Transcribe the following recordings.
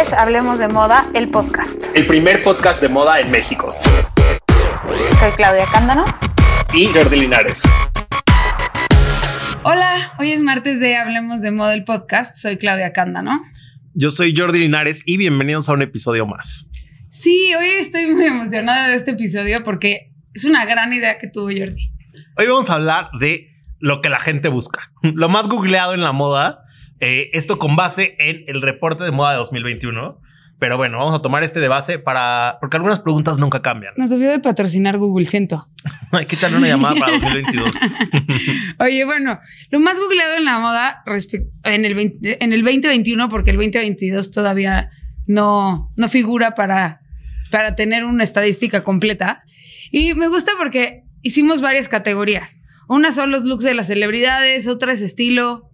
es Hablemos de Moda, el podcast. El primer podcast de moda en México. Soy Claudia Cándano. Y Jordi Linares. Hola, hoy es martes de Hablemos de Moda, el podcast. Soy Claudia Cándano. Yo soy Jordi Linares y bienvenidos a un episodio más. Sí, hoy estoy muy emocionada de este episodio porque es una gran idea que tuvo Jordi. Hoy vamos a hablar de lo que la gente busca, lo más googleado en la moda eh, esto con base en el reporte de moda de 2021. Pero bueno, vamos a tomar este de base para. Porque algunas preguntas nunca cambian. Nos debió de patrocinar Google, siento. Hay que echarle una llamada para 2022. Oye, bueno, lo más googleado en la moda en el, en el 2021, porque el 2022 todavía no, no figura para, para tener una estadística completa. Y me gusta porque hicimos varias categorías. Una son los looks de las celebridades, otra es estilo,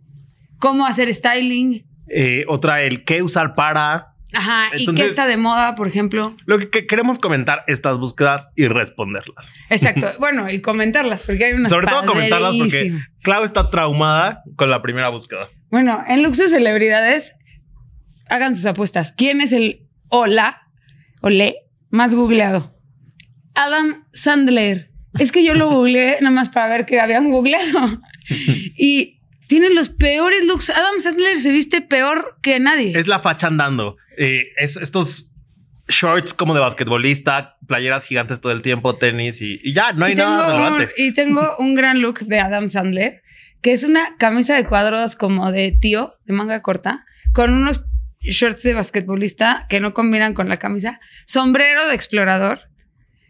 cómo hacer styling. Eh, otra, el qué usar para. Ajá, y qué está de moda, por ejemplo. Lo que, queremos comentar estas búsquedas y responderlas. Exacto. bueno, y comentarlas, porque hay unas Sobre todo comentarlas porque Clau está traumada con la primera búsqueda. Bueno, en Lux de Celebridades, hagan sus apuestas. ¿Quién es el hola o le más googleado? Adam Sandler. Es que yo lo googleé nada más para ver que habían googleado. y tiene los peores looks. Adam Sandler se viste peor que nadie. Es la facha andando. Eh, es estos shorts como de basquetbolista, playeras gigantes todo el tiempo, tenis y, ya no hay nada relevante. y tengo un gran look de Adam Sandler, que es una camisa de cuadros como de tío, de manga corta, con unos shorts de basquetbolista que no combinan con la camisa, sombrero de explorador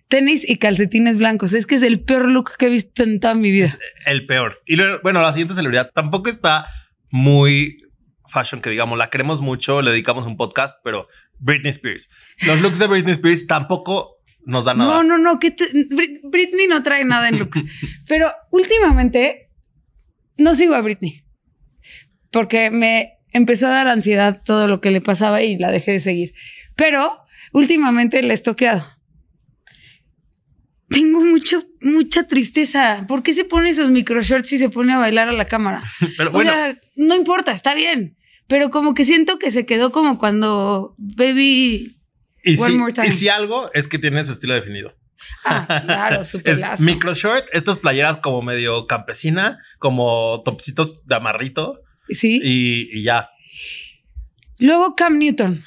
tenis y calcetines blancos. Es que es el peor look que he visto en toda mi vida. el peor. Y bueno, la siguiente celebridad tampoco está muy fashion que digamos, la queremos mucho, le dedicamos un podcast, pero Britney Spears. Los looks de Britney Spears tampoco nos dan nada. No, no, no, que Britney no trae nada en looks. pero últimamente no sigo a Britney porque me empezó a dar ansiedad todo lo que le pasaba y la dejé de seguir. Pero últimamente le he estoqueado tengo mucho, mucha tristeza. ¿Por qué se pone esos micro shorts y se pone a bailar a la cámara? Pero bueno. no importa, está bien. Pero como que siento que se quedó como cuando Baby. Y, si, y si algo es que tiene su estilo definido. Ah, claro, súper Micro short, estas playeras como medio campesina, como topsitos de amarrito. Sí. Y, y ya. Luego Cam Newton.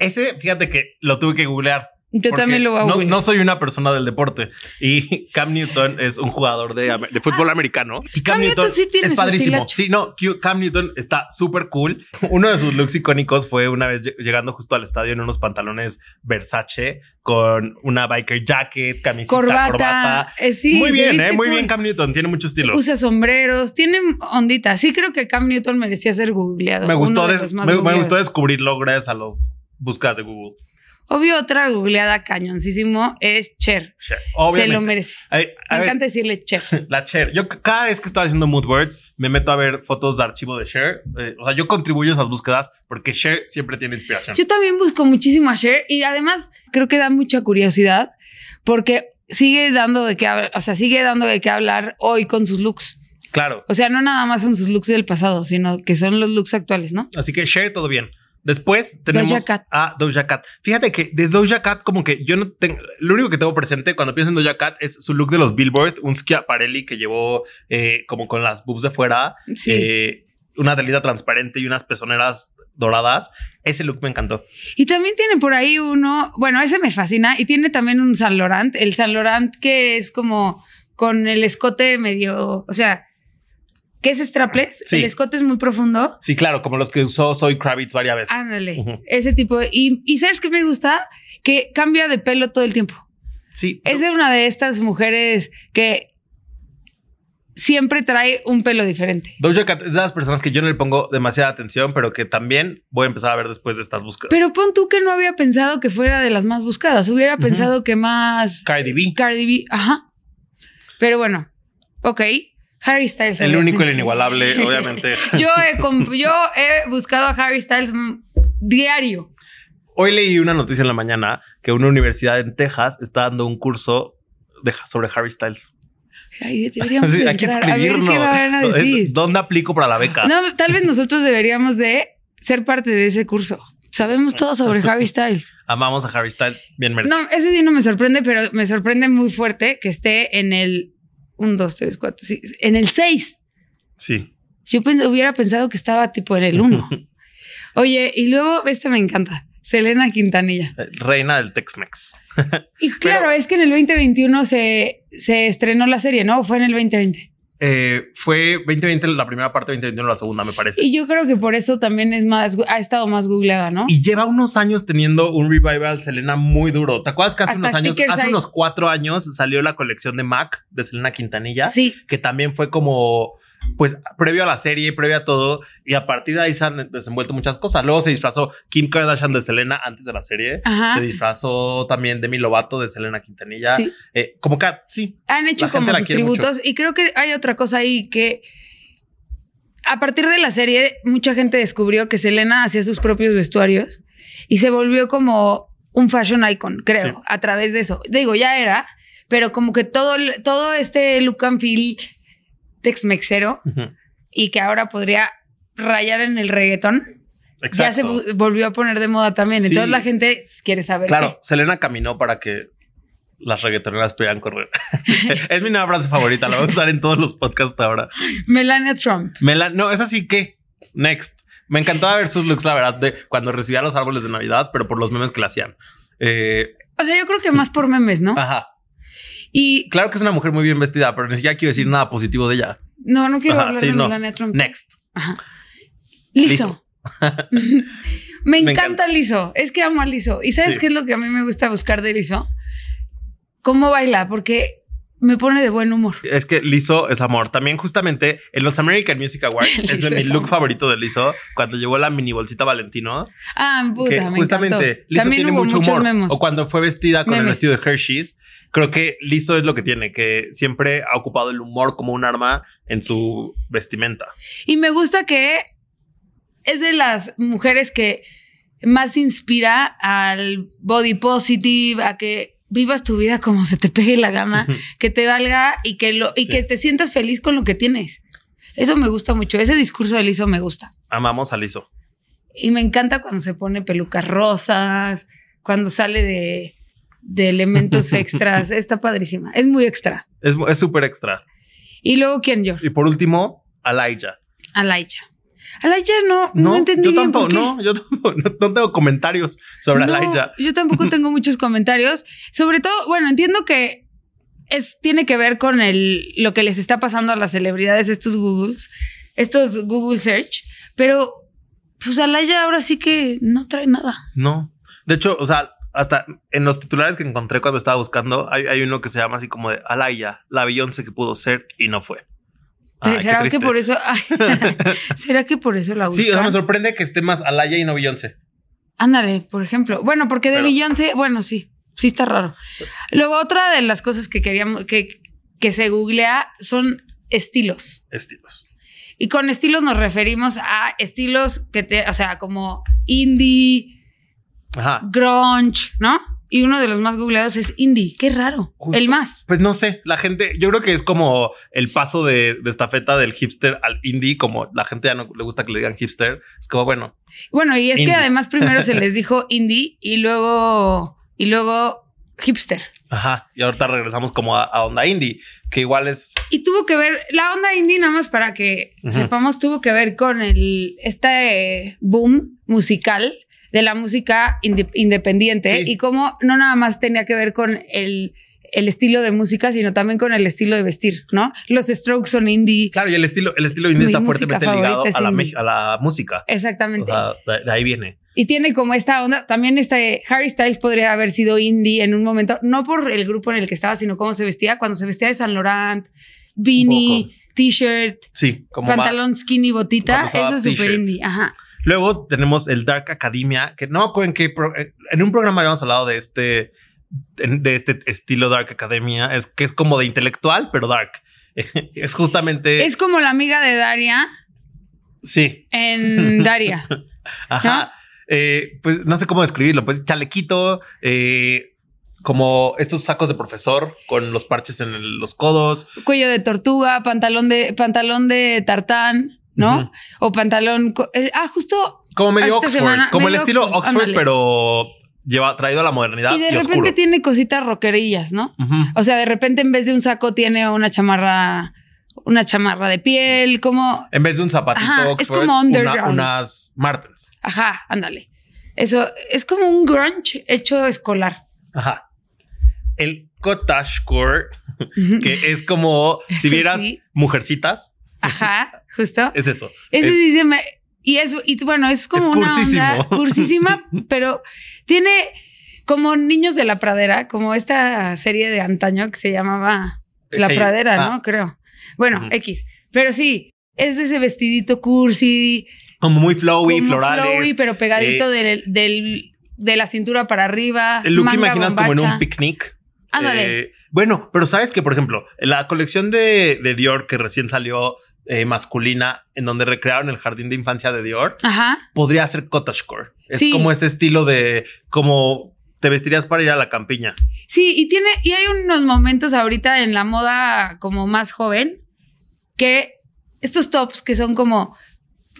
Ese, fíjate que lo tuve que googlear yo también lo voy a no, soy una persona del deporte y Cam Newton es un jugador de, fútbol ah, americano. Y Cam, Newton, sí tiene es padrísimo. Sí, no, Cam Newton está súper cool. Uno de sus looks icónicos fue una vez llegando justo al estadio en unos pantalones Versace con una biker jacket, camiseta, corbata. Eh, muy bien, eh, muy bien Cam Newton, tiene mucho estilo. Usa sombreros, tiene ondita. Sí creo que Cam Newton merecía ser googleado. Me gustó, me, gustó descubrirlo gracias a los búsquedas de Google. Obvio, otra googleada cañoncísimo es Cher. Cher. Se lo merece. me encanta decirle Cher. La Cher. Yo cada vez que estoy haciendo mood words me meto a ver fotos de archivo de Cher. Eh, o sea, yo contribuyo a esas búsquedas porque Cher siempre tiene inspiración. Yo también busco muchísimo a Cher y además creo que da mucha curiosidad porque sigue dando de qué hablar, o sea, sigue dando de qué hablar hoy con sus looks. Claro. O sea, no nada más son sus looks del pasado, sino que son los looks actuales, ¿no? Así que Cher, todo bien. Después tenemos a Doja Cat. Fíjate que de Doja Cat, como que yo no tengo. Lo único que tengo presente cuando pienso en Doja Cat es su look de los Billboard, un Schiaparelli que llevó eh, como con las boobs de fuera, eh, una delita transparente y unas pezoneras doradas. Ese look me encantó. Y también tiene por ahí uno, bueno, ese me fascina. Y tiene también un San Laurent, el San Laurent que es como con el escote medio, o sea, ¿Qué es strapless? El escote es muy profundo. Sí, claro, como los que usó Soy Kravitz varias veces. Ándale, ese tipo. y, y, ¿sabes qué me gusta? Que cambia de pelo todo el tiempo. Sí. Es una de estas mujeres que siempre trae un pelo diferente. Doja Cat es de las personas que yo no le pongo demasiada atención, pero que también voy a empezar a ver después de estas búsquedas. Pero pon tú que no había pensado que fuera de las más buscadas. Hubiera pensado que más... Cardi B. Cardi B, ajá. Pero bueno, ok. Harry Styles. El único y el inigualable, obviamente. yo, he, yo he buscado a Harry Styles diario. Hoy leí una noticia en la mañana que una universidad en Texas está dando un curso de, sobre Harry Styles. Ay, deberíamos hay que escribirnos. ¿Dónde aplico para la beca? No, tal vez nosotros deberíamos de ser parte de ese curso. Sabemos todo sobre Harry Styles. Amamos a Harry Styles, bien merecido. No, ese sí no me sorprende, pero me sorprende muy fuerte que esté en el 1, 2, 3, 4, sí, en el 6. Sí. Yo hubiera pensado que estaba tipo en el 1. Oye, y luego, esta me encanta. Selena Quintanilla. Eh, reina del Tex-Mex. y claro, es que en el 2021 se, se estrenó la serie, ¿no? ¿O fue en el 2020? Eh, fue 2020 la primera parte, 2021 la segunda, me parece. Y yo creo que por eso también es más, ha estado más googleada, ¿no? Y lleva unos años teniendo un revival Selena muy duro. ¿Te acuerdas que hace unos años, hace unos cuatro años salió la colección de Mac de Selena Quintanilla? Sí. Que también fue como pues previo a la serie, previo a todo, y a partir de ahí se han desenvuelto muchas cosas. Luego se disfrazó Kim Kardashian de Selena antes de la serie. Se disfrazó también Demi Lovato de Selena Quintanilla. Eh, como que sí. Han hecho como sus tributos. Y creo que hay otra cosa ahí que a partir de la serie, mucha gente descubrió que Selena hacía sus propios vestuarios y se volvió como un fashion icon, creo, a través de eso. Digo, ya era, pero como que todo, todo este look and feel Tex-Mexero y que ahora podría rayar en el reggaetón. Ya se volvió a poner de moda también. Entonces la gente quiere saber. Claro, Selena caminó para que las reggaetoneras pudieran correr. es mi nueva frase favorita. La voy a usar en todos los podcasts ahora. Melania Trump. no, es así que. Next. Me encantaba ver sus looks, la verdad, de cuando recibía los árboles de Navidad, pero por los memes que le hacían. Eh, o sea, yo creo que más por memes, ¿no? Ajá. Y claro que es una mujer muy bien vestida, pero ni siquiera quiero decir nada positivo de ella. No, no quiero hablar de Melania Trump. Next. Liso. me, encanta, Liso. Es que amo a Liso. ¿Y sabes qué es lo que a mí me gusta buscar de Liso? ¿Cómo baila? Porque me pone de buen humor. Es que Liso es amor. También justamente en los American Music Awards es mi look favorito de Liso cuando llevó la mini bolsita Valentino. Ah, puta, que justamente Liso tiene mucho humor. O cuando fue vestida con el vestido de Hershey's. Creo que Liso es lo que tiene, que siempre ha ocupado el humor como un arma en su vestimenta. Y me gusta que es de las mujeres que más inspira al body positive, a que vivas tu vida como se te pegue la gana, que te valga y que lo y que te sientas feliz con lo que tienes. Eso me gusta mucho. Ese discurso de Liso me gusta. Amamos a Liso. Y me encanta cuando se pone pelucas rosas, cuando sale de, de elementos extras. Está padrísima. Es muy extra. Es súper extra. Y luego, ¿quién yo? Y por último, Alaija. Alaija. Alaya no, no, no entendí. Yo tampoco, no, yo tampoco, no, tengo comentarios sobre no, Yo tampoco tengo muchos comentarios. Sobre todo, bueno, entiendo que es, tiene que ver con el, lo que les está pasando a las celebridades, estos Googles, estos Google Search, pero pues Alaya ahora sí que no trae nada. No. De hecho, o sea, hasta en los titulares que encontré cuando estaba buscando, hay, hay uno que se llama así como de Alaya, la Beyoncé que pudo ser y no fue. ¿Será que por eso? ¿Será que por eso la buscan? Sí, o sea, me sorprende que esté más Alaya y no Beyoncé. Ándale, por ejemplo. Bueno, porque de Beyoncé, bueno, sí, sí está raro. Luego, otra de las cosas que queríamos, que, que se googlea son estilos. Estilos. Y con estilos nos referimos a estilos que te, o sea, como indie, grunge, ¿no? Y uno de los más googleados es indie. Qué raro. El más. Pues no sé. La gente, yo creo que es como el paso de, de estafeta del hipster al indie. Como la gente ya no le gusta que le digan hipster. Es como bueno. Bueno, y es que además primero se les dijo indie y luego, y luego hipster. Ajá. Y ahorita regresamos como a, onda indie, que igual es. Y tuvo que ver, la onda indie, nada más para que sepamos, tuvo que ver con el este boom musical de la música independiente y cómo no nada más tenía que ver con el, el estilo de música, sino también con el estilo de vestir, ¿no? Los Strokes son indie. Claro, y el estilo, el estilo indie está fuertemente ligado a la, a la, música. Exactamente. de, ahí viene. Y tiene como esta onda, también este Harry Styles podría haber sido indie en un momento, no por el grupo en el que estaba, sino cómo se vestía, cuando se vestía de San Laurent, beanie, t-shirt, sí, como pantalón skinny, botita, eso es súper indie, ajá. Luego tenemos el Dark Academia, que no me en qué eh, en un programa habíamos hablado de este de este estilo Dark Academia, es que es como de intelectual, pero dark. es justamente Es como la amiga de Daria. Sí. En Daria. Ajá. Eh, pues no sé cómo describirlo, pues chalequito, eh, como estos sacos de profesor con los parches en los codos, cuello de tortuga, pantalón de pantalón de tartán. ¿No? O pantalón. ah, justo Como medio Oxford, semana- como el estilo Oxford, pero lleva traído a la modernidad Y y, de repente oscuro. tiene cositas rockerillas, ¿no? O sea, de repente en vez de un saco tiene una chamarra, una chamarra de piel, como, En vez de un zapatito Ajá, es Oxford, como una- underground. unas Martens. ajá, ándale. Eso es como un grunge hecho escolar. Ajá. El cottagecore, que es como si vieras sí. mujercitas, Ajá, justo. es eso. Ese Es- sí se me. Y eso, y bueno, es como Es una cursísimo. onda cursísima, pero tiene como niños de la pradera, como esta serie de antaño que se llamaba La Hey, Pradera, ah, ¿no? Creo. Bueno. X. Pero sí, es ese vestidito cursi, Como muy flowy, como florales. flowy, pero pegadito eh, del, del- de la cintura para arriba. El look que imaginas como en un picnic. Ándale. Eh, bueno, pero sabes que, por ejemplo, la colección de, de Dior que recién salió eh, masculina, en donde recrearon el jardín de infancia de Dior, Ajá. podría ser cottagecore. Es Sí. como este estilo de como te vestirías para ir a la campiña. Sí, y tiene, y hay unos momentos ahorita en la moda como más joven que estos tops que son como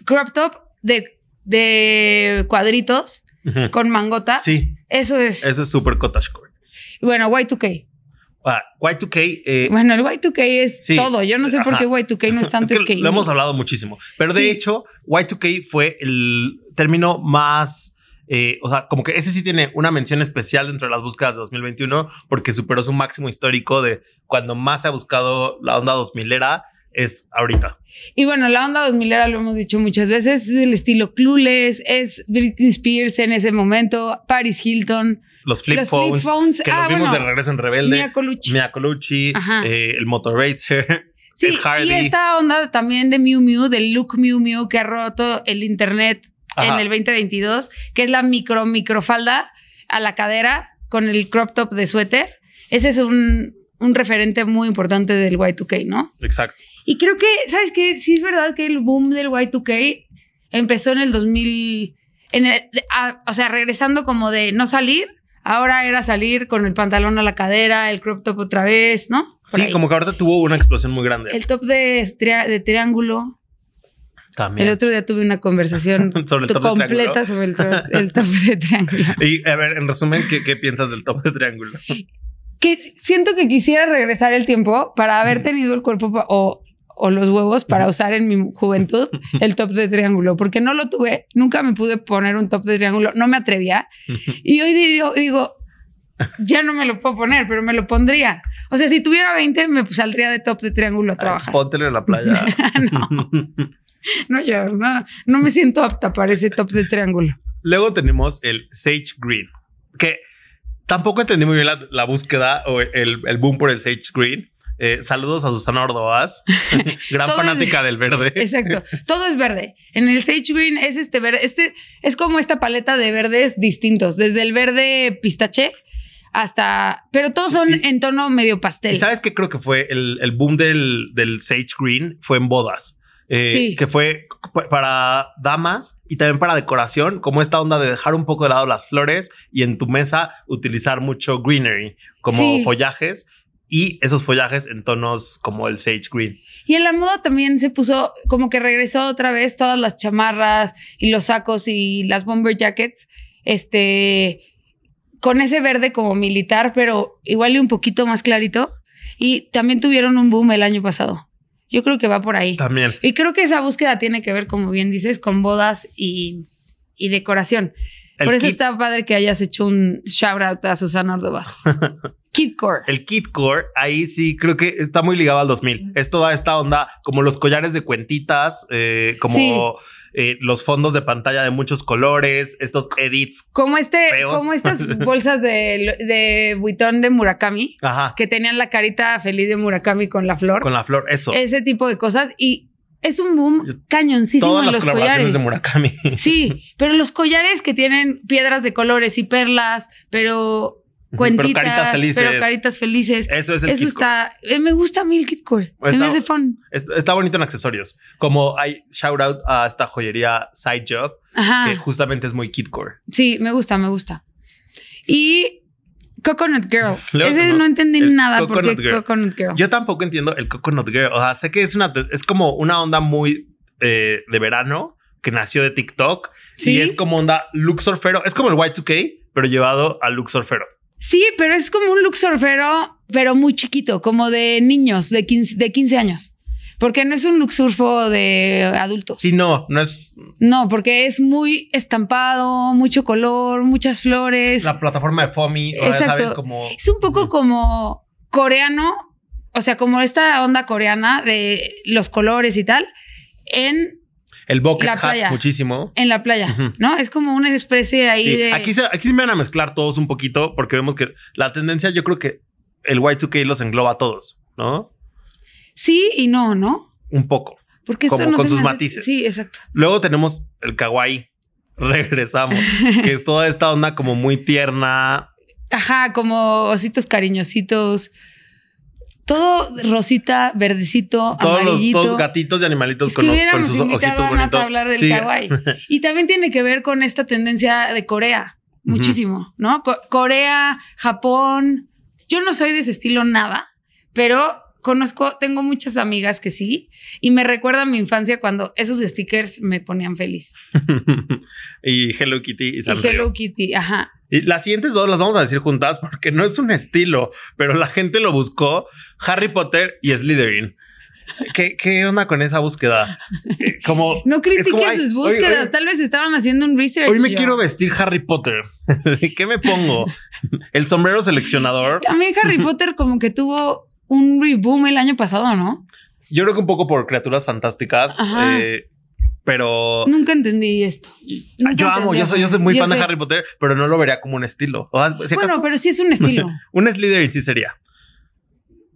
crop top de, de cuadritos con mangota. Sí, Eso es. eso es súper cottagecore. Bueno, Y2K. Ah, Y2K. eh, Bueno, el Y2K es Sí. todo. Yo no sé por qué Y2K no es que, lo hemos hablado muchísimo. Pero de Sí. hecho, Y2K fue el término más. eh, o sea, como que ese sí tiene una mención especial dentro de las búsquedas de 2021 porque superó su máximo histórico de cuando más se ha buscado la onda 2000 era es ahorita. Y bueno, la onda 2000 era, lo hemos dicho muchas veces, es el estilo clueless, es Britney Spears en ese momento, Paris Hilton, Los flip los phones, flip phones. que ah, los vimos bueno, de regreso en Rebelde. Mia Colucci. Mia Colucci, Ajá. eh, el Motor Racer. Sí, el Hardy. y esta onda también de Miu Miu, del look Miu Miu que ha roto el internet Ajá. en el 2022, que es la micro microfalda a la cadera con el crop top de suéter. Ese es un, un referente muy importante del Y2K, ¿no? Exacto. Y creo que, ¿sabes qué? Sí es verdad que el boom del Y2K empezó en el 2000, en el- a- o sea, regresando como de no salir, ahora era salir con el pantalón a la cadera, el crop top otra vez, ¿no? Por Sí, ahí. como que ahorita tuvo una explosión muy grande. El top de, triángulo. También. El otro día tuve una conversación Sobre completa sobre el, top de triángulo. Y a ver, en resumen, ¿qué, qué piensas del top de triángulo? Que siento que quisiera regresar el tiempo para haber tenido el cuerpo o, o los huevos para usar en mi juventud el top de triángulo, porque no lo tuve, nunca me pude poner un top de triángulo, no me atrevía. Y hoy digo, digo, ya no me lo puedo poner, pero me lo pondría. O sea, si tuviera 20, me saldría de top de triángulo a trabajar. Póntelo en la playa. no, no, yo no, no me siento apta para ese top de triángulo. Luego tenemos el Sage Green, que tampoco entendí muy bien la, la búsqueda o el, el boom por el Sage Green. Eh, saludos a Susana Ordovás, gran es- fanática del verde. Exacto. Todo es verde. En el Sage Green es este verde. Este es como esta paleta de verdes distintos, desde el verde pistache hasta. Pero todos son Y- en tono medio pastel. Y sabes que creo que fue el, el boom del, del Sage Green fue en bodas. Eh, Sí. Que fue para damas y también para decoración, como esta onda de dejar un poco de lado las flores y en tu mesa utilizar mucho greenery, como Sí. follajes y esos follajes en tonos como el Sage Green. Y en la moda también se puso como que regresó otra vez todas las chamarras y los sacos y las bomber jackets. Este. Con ese verde como militar, pero igual y un poquito más clarito. Y también tuvieron un boom el año pasado. Yo creo que va por ahí. También. Y creo que esa búsqueda tiene que ver, como bien dices, con bodas y, y decoración. Por eso kit- está padre que hayas hecho un shout out a Susana Ordovás. Kidcore. El kit core, ahí sí creo que está muy ligado al 2000. Es toda esta onda, como los collares de cuentitas, eh, como eh, los fondos de pantalla de muchos colores, estos edits. Como este, Feos. como estas bolsas de, de buitón de Murakami, Ajá. que tenían la carita feliz de Murakami con la flor. Con la flor, eso. Ese tipo de cosas. Y es un boom cañoncísimo Todas en las los colaboraciones collares. de Murakami. Sí, pero los collares que tienen piedras de colores y perlas, pero cuentitas, Pero caritas felices. pero caritas felices. Eso es el Eso está, eh, me gusta a mí el kit core. Se me hace fun. Es- Está bonito en accesorios. Como hay shout out a esta joyería Side Job, Ajá. que justamente es muy kit core. Sí, me gusta, me gusta. Y Coconut Girl. Luego, Ese ¿no? no entendí nada Coconut porque Girl. Coconut Girl. Yo tampoco entiendo el Coconut Girl. O sea, sé que es una, es como una onda muy eh, de verano que nació de TikTok y es como onda look surfero. Es como el Y2K, pero llevado al look surfero. Sí, pero es como un look surfero, pero muy chiquito, como de niños de 15, de 15 años. Porque no es un look surfo de adultos. Sí, no, no es. No, porque es muy estampado, mucho color, muchas flores. La plataforma de Fomi, ya sabes, como. Es un poco como coreano, o sea, como esta onda coreana de los colores y tal, en el bucket hat muchísimo. En la playa, ¿no? Es como una especie ahí de. Aquí se, aquí me van a mezclar todos un poquito porque vemos que la tendencia, yo creo que el Y2K los engloba a todos, ¿no? Sí y no, ¿no? Un poco. Porque esto como con sus matices. Sí, exacto. Luego tenemos el kawaii. Regresamos, que es toda esta onda como muy tierna. Ajá, como ositos cariñositos todo rosita, verdecito, todos amarillito. Los, gatitos y animalitos con, con, sus ojitos a hablar del kawaii. Y también tiene que ver con esta tendencia de Corea, muchísimo, ¿no? Corea, Japón. Yo no soy de ese estilo nada, pero conozco, tengo muchas amigas que sí, y me recuerda a mi infancia cuando esos stickers me ponían feliz. y Hello Kitty y, y Hello Kitty, ajá. Y las siguientes dos las vamos a decir juntas porque no es un estilo, pero la gente lo buscó. Harry Potter y Slytherin. ¿Qué, qué onda con esa búsqueda? Eh, como, no critiques sus búsquedas, tal vez estaban haciendo un research. Hoy me quiero vestir Harry Potter. ¿Qué me pongo? El sombrero seleccionador. También Harry Potter como que tuvo un reboom el año pasado, ¿no? Yo creo que un poco por criaturas fantásticas. Eh, pero nunca entendí esto. yo amo, yo soy, yo soy muy fan de Harry Potter, pero no lo vería como un estilo. bueno, pero sí es un estilo. un Slytherin sí sería.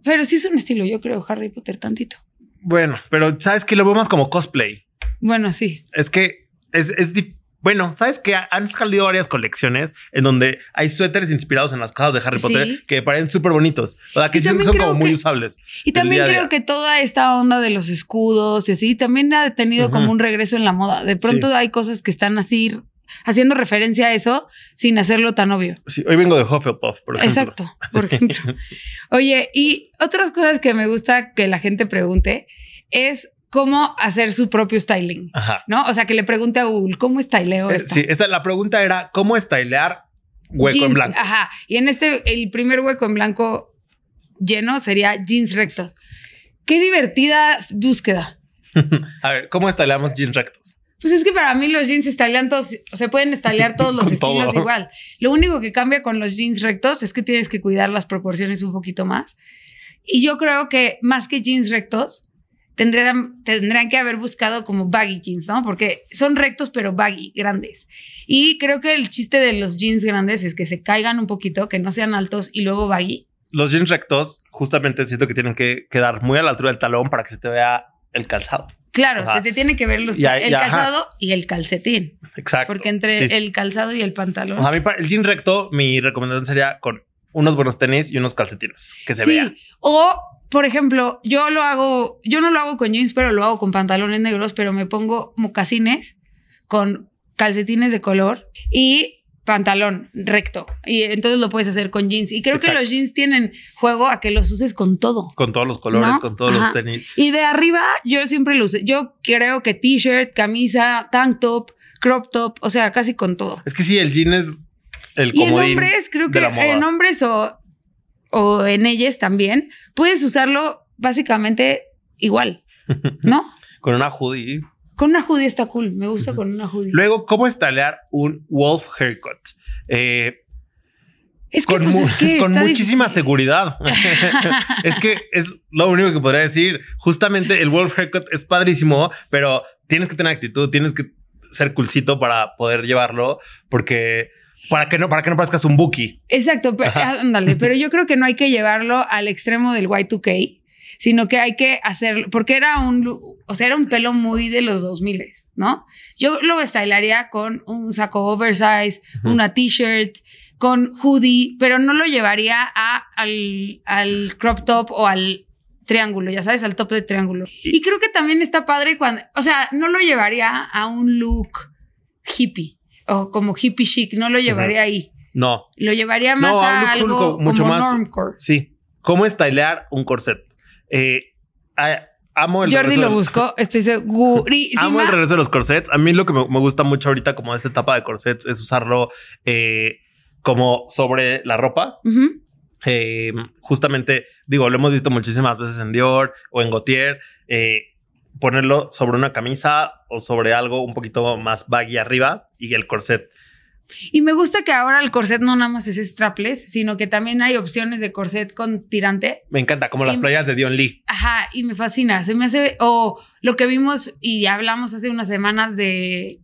Pero sí es un estilo, yo creo, Harry Potter tantito. Bueno, pero sabes que lo veo más como cosplay. Bueno, sí. Es que es, es, bueno, ¿sabes que Han salido varias colecciones en donde hay suéteres inspirados en las casas de Harry Potter que parecen súper bonitos. O sea, que son, como muy usables. Y también creo que toda esta onda de los escudos y así también ha tenido como un regreso en la moda. De pronto hay cosas que están así haciendo referencia a eso sin hacerlo tan obvio. Sí, hoy vengo de Hufflepuff, por ejemplo. Exacto, por ejemplo. Oye, y otras cosas que me gusta que la gente pregunte es cómo hacer su propio styling, Ajá. ¿no? O sea, que le pregunte a Google, ¿cómo styleo eh, Sí, esta, la pregunta era, ¿cómo stylear hueco en blanco? Ajá, y en este, el primer hueco en blanco lleno sería jeans rectos. Qué divertida búsqueda. a ver, ¿cómo styleamos jeans rectos? Pues es que para mí los jeans stylean todos, se pueden stylear todos los estilos igual. Lo único que cambia con los jeans rectos es que tienes que cuidar las proporciones un poquito más. Y yo creo que más que jeans rectos, tendrían, tendrían que haber buscado como baggy jeans, ¿no? Porque son rectos pero baggy, grandes. Y creo que el chiste de los jeans grandes es que se caigan un poquito, que no sean altos y luego baggy. Los jeans rectos justamente siento que tienen que quedar muy a la altura del talón para que se te vea el calzado. Claro, se te tiene que ver los, el calzado y el calcetín. Exacto. Porque entre el calzado y el pantalón. a mí, el jean recto, mi recomendación sería con unos buenos tenis y unos calcetines que se sí. O por ejemplo, yo lo hago, yo no lo hago con jeans, pero lo hago con pantalones negros, pero me pongo mocasines con calcetines de color y pantalón recto. Y entonces lo puedes hacer con jeans. Y creo que los jeans tienen juego a que los uses con todo. Con todos los colores, con todos los tenis. Y de arriba yo siempre lo usé. Yo creo que t-shirt, camisa, tank top, crop top, o sea, casi con todo. Es que sí, el jean es el comodín. Y en hombres, creo que en hombres o o en ellas también, puedes usarlo básicamente igual, ¿no? con una hoodie. Con una hoodie está cool, me gusta con una hoodie. Luego, ¿cómo estalear un wolf haircut? Eh, es que, con, pues, con muchísima seguridad. es que es lo único que podría decir. Justamente el wolf haircut es padrísimo, pero tienes que tener actitud, tienes que ser coolcito para poder llevarlo, porque para que no, para que no parezcas un Buki. Exacto, pero, ándale, pero yo creo que no hay que llevarlo al extremo del Y2K, sino que hay que hacerlo, porque era un, o sea, era un pelo muy de los 2000, ¿no? Yo lo stylaría con un saco oversize, una t-shirt, con hoodie, pero no lo llevaría a, al, al crop top o al triángulo, ya sabes, al top de triángulo. Y creo que también está padre cuando, o sea, no lo llevaría a un look hippie o como hippie chic, no lo llevaría ahí. No. Lo llevaría más a algo mucho como más. Sí. ¿Cómo stylear un corset? Eh, amo el Jordi lo buscó, estoy segurísima. Amo el regreso de los corsets. A mí lo que me, gusta mucho ahorita como esta etapa de corsets es usarlo eh, como sobre la ropa. Eh, justamente, digo, lo hemos visto muchísimas veces en Dior o en Gautier. Eh, ponerlo sobre una camisa o sobre algo un poquito más baggy arriba y el corset. Y me gusta que ahora el corset no nada más es strapless, sino que también hay opciones de corset con tirante. Me encanta, como las playas de Dion Lee. Ajá, y me fascina. Se me hace, o lo que vimos y hablamos hace unas semanas de,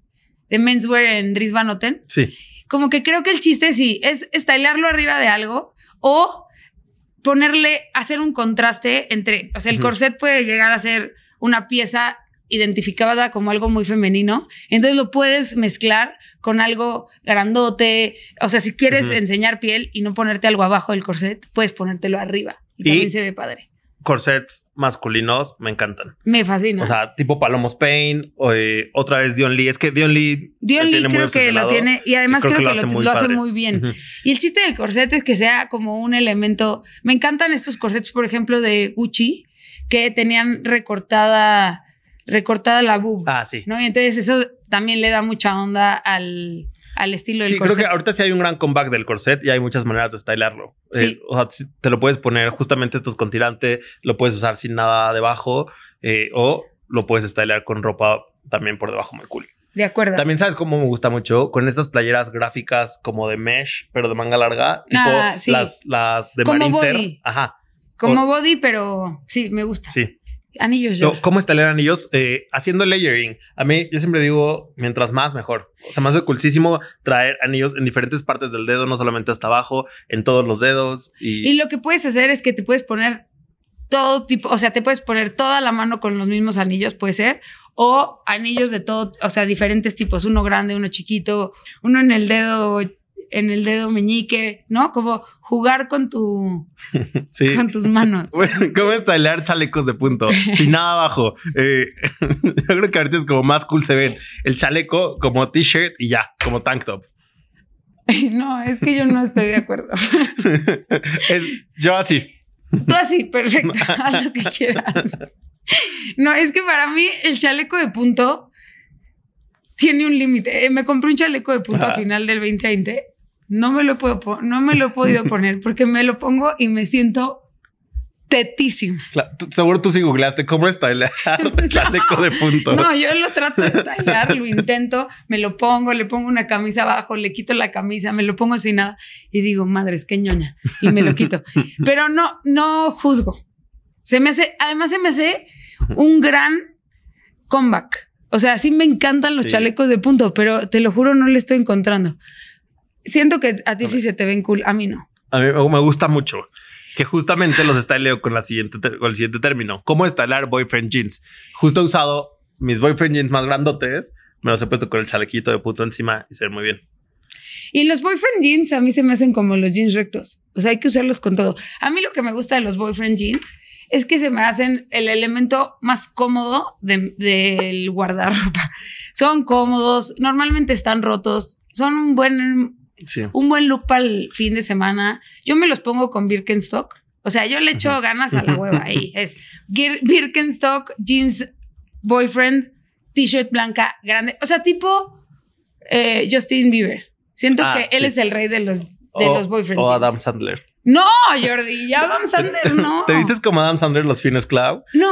de menswear en Dries Van Noten. Sí. Como que creo que el chiste sí es estilarlo arriba de algo o ponerle, hacer un contraste entre, o sea, el corset puede llegar a ser una pieza identificada como algo muy femenino, entonces lo puedes mezclar con algo grandote, o sea, si quieres enseñar piel y no ponerte algo abajo del corset, puedes ponértelo arriba y, también se ve padre. Corsets masculinos me encantan. Me fascina. O sea, tipo Palomos Pain o eh, otra vez Dion Lee. Es que Dion Lee. Dion Lee creo que lo tiene y además creo, que, lo, hace, muy, bien. Y el chiste del corset es que sea como un elemento. Me encantan estos corsets, por ejemplo, de Gucci, que tenían recortada, recortada la boob. Ah, sí. ¿no? Y entonces eso también le da mucha onda al, al estilo del sí, creo que ahorita sí hay un gran comeback del corset y hay muchas maneras de stylarlo. Sí. Eh, o sea, te lo puedes poner justamente estos con tirante, lo puedes usar sin nada debajo eh, o lo puedes stylar con ropa también por debajo muy cool. De acuerdo. También sabes cómo me gusta mucho con estas playeras gráficas como de mesh, pero de manga larga, tipo ah, las, las de Como Ajá. Como body, pero sí, me gusta. Sí. Anillos yo. ¿Cómo estarían anillos? Eh, haciendo layering. A mí, yo siempre digo, mientras más, mejor. O sea, más de coolísimo traer anillos en diferentes partes del dedo, no solamente hasta abajo, en todos los dedos. Y, y lo que puedes hacer es que te puedes poner todo tipo, o sea, te puedes poner toda la mano con los mismos anillos, puede ser, o anillos de todo, o sea, diferentes tipos, uno grande, uno chiquito, uno en el dedo en el dedo meñique, ¿no? Como jugar con tu sí. con tus manos. ¿Cómo estilar chalecos de punto? Sin nada abajo. Eh, yo creo que ahorita es como más cool se ven el chaleco como t-shirt y ya, como tank top. No, es que yo no estoy de acuerdo. es yo así. Tú así, perfecto. Haz lo que quieras. No, es que para mí el chaleco de punto tiene un límite. Eh, me compré un chaleco de punto a final del 2020 no me lo puedo no me lo he podido poner porque me lo pongo y me siento tetísimo. seguro tú sí googleaste cómo estilar el chaleco de punto. No, yo lo trato de estilar, lo intento, me lo pongo, le pongo una camisa abajo, le quito la camisa, me lo pongo sin nada y digo, madre, es que ñoña y me lo quito. Pero no, no juzgo. Se me hace, además se me hace un gran comeback. O sea, sí me encantan los chalecos de punto, pero te lo juro, no le estoy encontrando. Siento que a ti sí se te ven cool, a mí no. A mí me gusta mucho que justamente los estyleo con, la siguiente con el siguiente término. ¿Cómo estilar boyfriend jeans? Justo he usado mis boyfriend jeans más grandotes, me los he puesto con el chalequito de puto encima y se ven muy bien. Y los boyfriend jeans a mí se me hacen como los jeans rectos. O sea, hay que usarlos con todo. A mí lo que me gusta de los boyfriend jeans es que se me hacen el elemento más cómodo del guardarropa. Son cómodos, normalmente están rotos, son un buen un buen look para el fin de semana. Yo me los pongo con Birkenstock. O sea, yo le echo ganas a la hueva ahí. Es Birkenstock, jeans, boyfriend, t-shirt blanca, grande. O sea, tipo eh, Justin Bieber. Siento ah, que él es el rey de los, de los boyfriend. O Adam Sandler. No, Jordi, ya Adam Sandler no. ¿Te viste como Adam Sandler los fines club? No,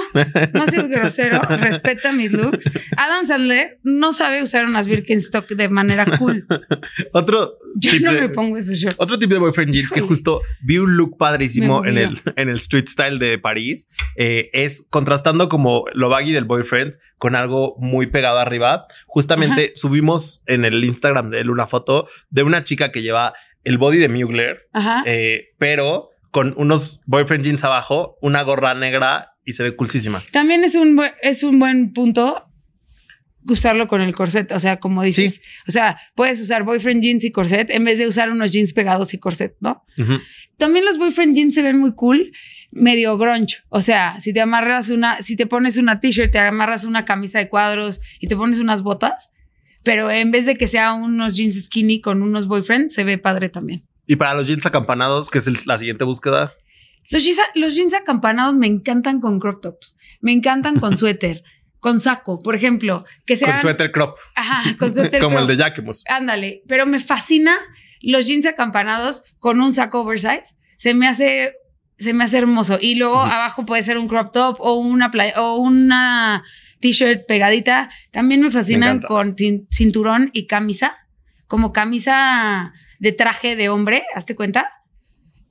no seas grosero, respeta mis looks. Adam Sandler no sabe usar unas Birkenstock de manera cool. Otro Yo no me pongo esos shorts. Otro tipo de boyfriend jeans que justo vi un look padrísimo en el, en el street style de París eh, es contrastando como lo baggy del boyfriend con algo muy pegado arriba. Justamente subimos en el Instagram de él una foto de una chica que lleva el body de Mugler, eh, pero con unos boyfriend jeans abajo, una gorra negra y se ve coolísima. También es un, es un buen punto usarlo con el corset, o sea, como dices, o sea, puedes usar boyfriend jeans y corset en vez de usar unos jeans pegados y corset, ¿no? También los boyfriend jeans se ven muy cool, medio grunge, o sea, si te amarras una, si te pones una t-shirt, te amarras una camisa de cuadros y te pones unas botas, pero en vez de que sea unos jeans skinny con unos boyfriends, se ve padre también. Y para los jeans acampanados, que es la siguiente búsqueda. Los jeans, los jeans acampanados me encantan con crop tops, me encantan con suéter, con saco, por ejemplo, que sean... Con suéter crop. Ajá, con suéter Como el de Jacquemus. Ándale, pero me fascina los jeans acampanados con un saco oversize. Se me hace, se me hace hermoso. Y luego abajo puede ser un crop top o una playa, o una t-shirt pegadita. También me fascinan con cin- cinturón y camisa, como camisa de traje de hombre, hazte cuenta,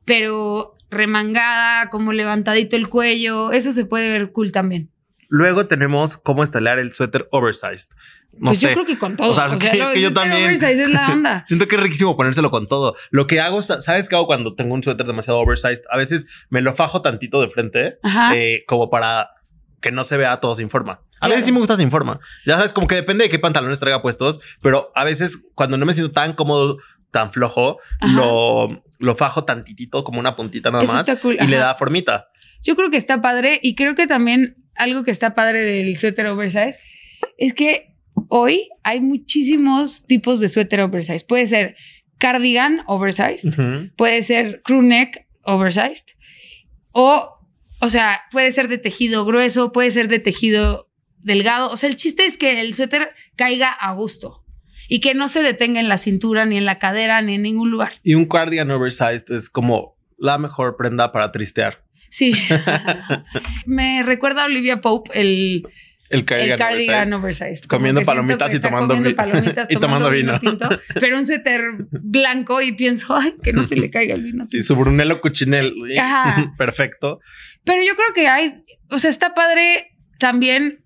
pero remangada, como levantadito el cuello. Eso se puede ver cool también. Luego tenemos cómo estelar el suéter oversized. No pues sé. yo creo que con todo. O sea, es que- lo es que yo también. Oversize es la onda. Siento que es riquísimo ponérselo con todo. Lo que hago, ¿sabes qué hago cuando tengo un suéter demasiado oversized? A veces me lo fajo tantito de frente, eh, como para que no se vea todo sin forma. A Claro. veces sí me gusta sin forma. Ya sabes, como que depende de qué pantalones traiga puestos, pero a veces cuando no me siento tan cómodo, tan flojo, Ajá. lo, lo fajo tantitito, como una puntita nada Eso más, cool, y le da formita. Yo creo que está padre y creo que también algo que está padre del suéter oversize es que hoy hay muchísimos tipos de suéter oversize. Puede ser cardigan oversized, puede ser crew neck oversized o, o sea, puede ser de tejido grueso, puede ser de tejido delgado. O sea, el chiste es que el suéter caiga a gusto y que no se detenga en la cintura, ni en la cadera, ni en ningún lugar. Y un cardigan oversized es como la mejor prenda para tristear. Sí. Me recuerda a Olivia Pope el, El cardigan, el cardigan oversized. Comiendo palomitas y tomando comiendo palomitas, y tomando vino. tinto, pero un suéter blanco y pienso, ay, que no se le caiga el vino. Sí, su Brunello Cuchinel. Ajá. Perfecto. Pero yo creo que hay, o sea, está padre también,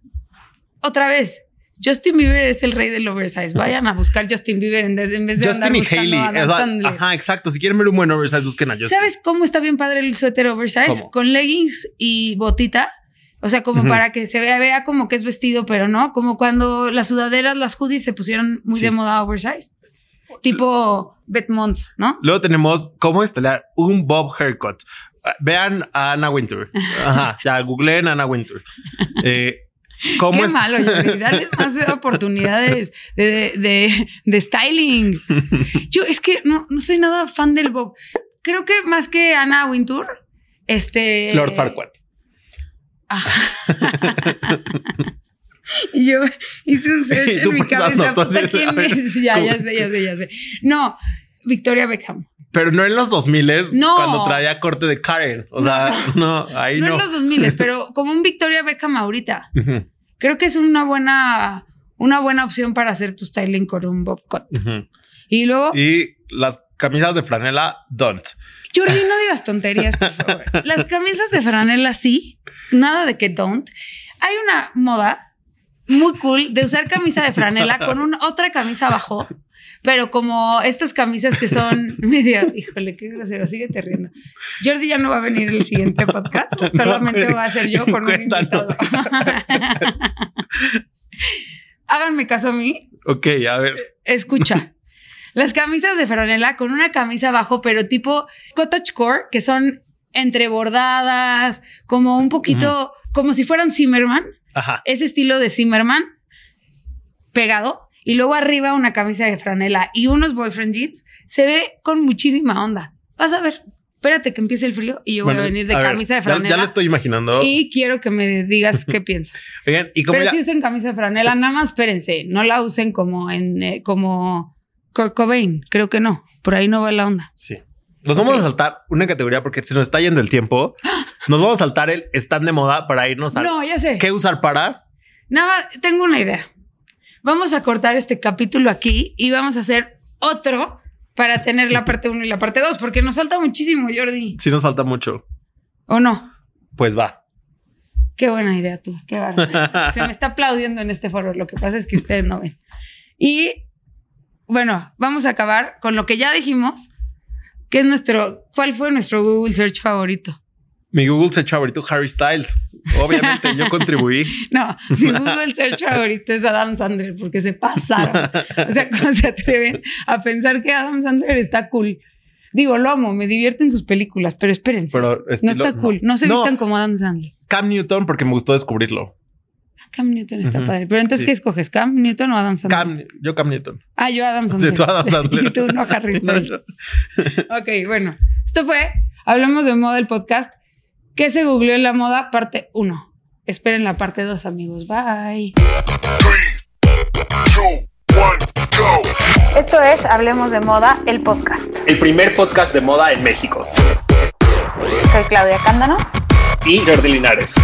otra vez, Justin Bieber es el rey del oversize. Vayan a buscar Justin Bieber en vez, de andar Justin y Hailey. a ajá, exacto. Si quieren ver un buen oversize, busquen a Justin. ¿Sabes cómo está bien padre el suéter oversize? ¿Cómo? Con leggings y botita. O sea, como para que se vea, vea como que es vestido, pero no. Como cuando las sudaderas, las hoodies se pusieron muy Sí. de moda oversize. Tipo Betmonts, ¿no? Luego tenemos cómo estelar un bob haircut. Vean a Anna Wintour. Ajá, ya googleen Anna Wintour. Eh, ¿Cómo Qué es? malo. Dale más oportunidades de, de- de styling. Yo es que no, no soy nada fan del Bob. Creo que más que Ana Wintour, este. Lord Farquaad. Y yo hice un search en mi cabeza. puta, ¿Quién ver, es? Ya, ¿cómo? ya sé, ya sé, ya sé. No, Victoria Beckham. Pero no en los 2000 No. cuando traía corte de Karen. O sea, no, ahí No, no. en los 2000, pero como un Victoria Beckham ahorita. Creo que es una buena, una buena opción para hacer tu styling con un bob cut. Y luego, Y las camisas de franela, don't. Jordi, no digas tonterías, por favor. Las camisas de franela sí, nada de que don't. Hay una moda muy cool de usar camisa de franela con una, otra camisa abajo, pero como estas camisas que son medio, híjole, qué grosero, síguete riendo. Jordi ya no va a venir el siguiente podcast, solamente No, va a ser yo con un invitado. Háganme caso a mí, Ok, a ver. Escucha. Las camisas de franela con una camisa abajo, pero tipo cottagecore, que son entrebordadas, como un poquito, como si fueran Zimmerman, Ajá. ese estilo de Zimmerman pegado, y luego arriba una camisa de franela y unos boyfriend jeans, se ve con muchísima onda. Vas a ver, espérate que empiece el frío y yo voy Bueno, a venir de a ver, camisa de ya- franela. Ya, lo estoy imaginando. Y quiero que me digas qué piensas. Oigan, y como Pero ya- si usen camisa de franela, nada más espérense, no la usen como en eh, como Kurt Cobain, creo que no, por ahí no va la onda. Sí. Nos vamos a saltar una categoría porque se nos está yendo el tiempo. Nos vamos a saltar el stand de moda para irnos a No, ya sé. qué usar para. Nada tengo una idea. Vamos a cortar este capítulo aquí y vamos a hacer otro para tener la parte 1 y la parte 2, porque nos falta muchísimo, Jordi. Si nos falta mucho, ¿O no? pues va. Qué buena idea tú, qué bárbaro. Se me está aplaudiendo en este foro, lo que pasa es que ustedes no ven. Y bueno, vamos a acabar con lo que ya dijimos, que es nuestro, ¿cuál fue nuestro Google Search favorito? Mi Google Search favorito, Harry Styles. Obviamente yo contribuí. No, mi Google Search favorito es Adam Sandler, porque se pasaron. O sea, ¿cómo se atreven a pensar que Adam Sandler está cool? Digo, lo amo, me divierten sus películas, pero espérense. Pero no está cool. No se No. vistan como Adam Sandler. Cam Newton porque me gustó descubrirlo. Cam Newton está padre. Pero entonces, ¿qué escoges? ¿Cam Newton o Adam Sandler? Cam, yo Cam Newton. Ah, yo Adam Sandler. Sí, tú Adam Sandler. y tú no Harry ok, bueno. Esto fue Hablemos de Moda, el podcast. ¿Qué se googleó en la moda? Parte 1. Esperen la parte 2, amigos. Bye. Esto es Hablemos de Moda, el podcast. El primer podcast de moda en México. Soy Claudia Cándano. Y Jordi Linares.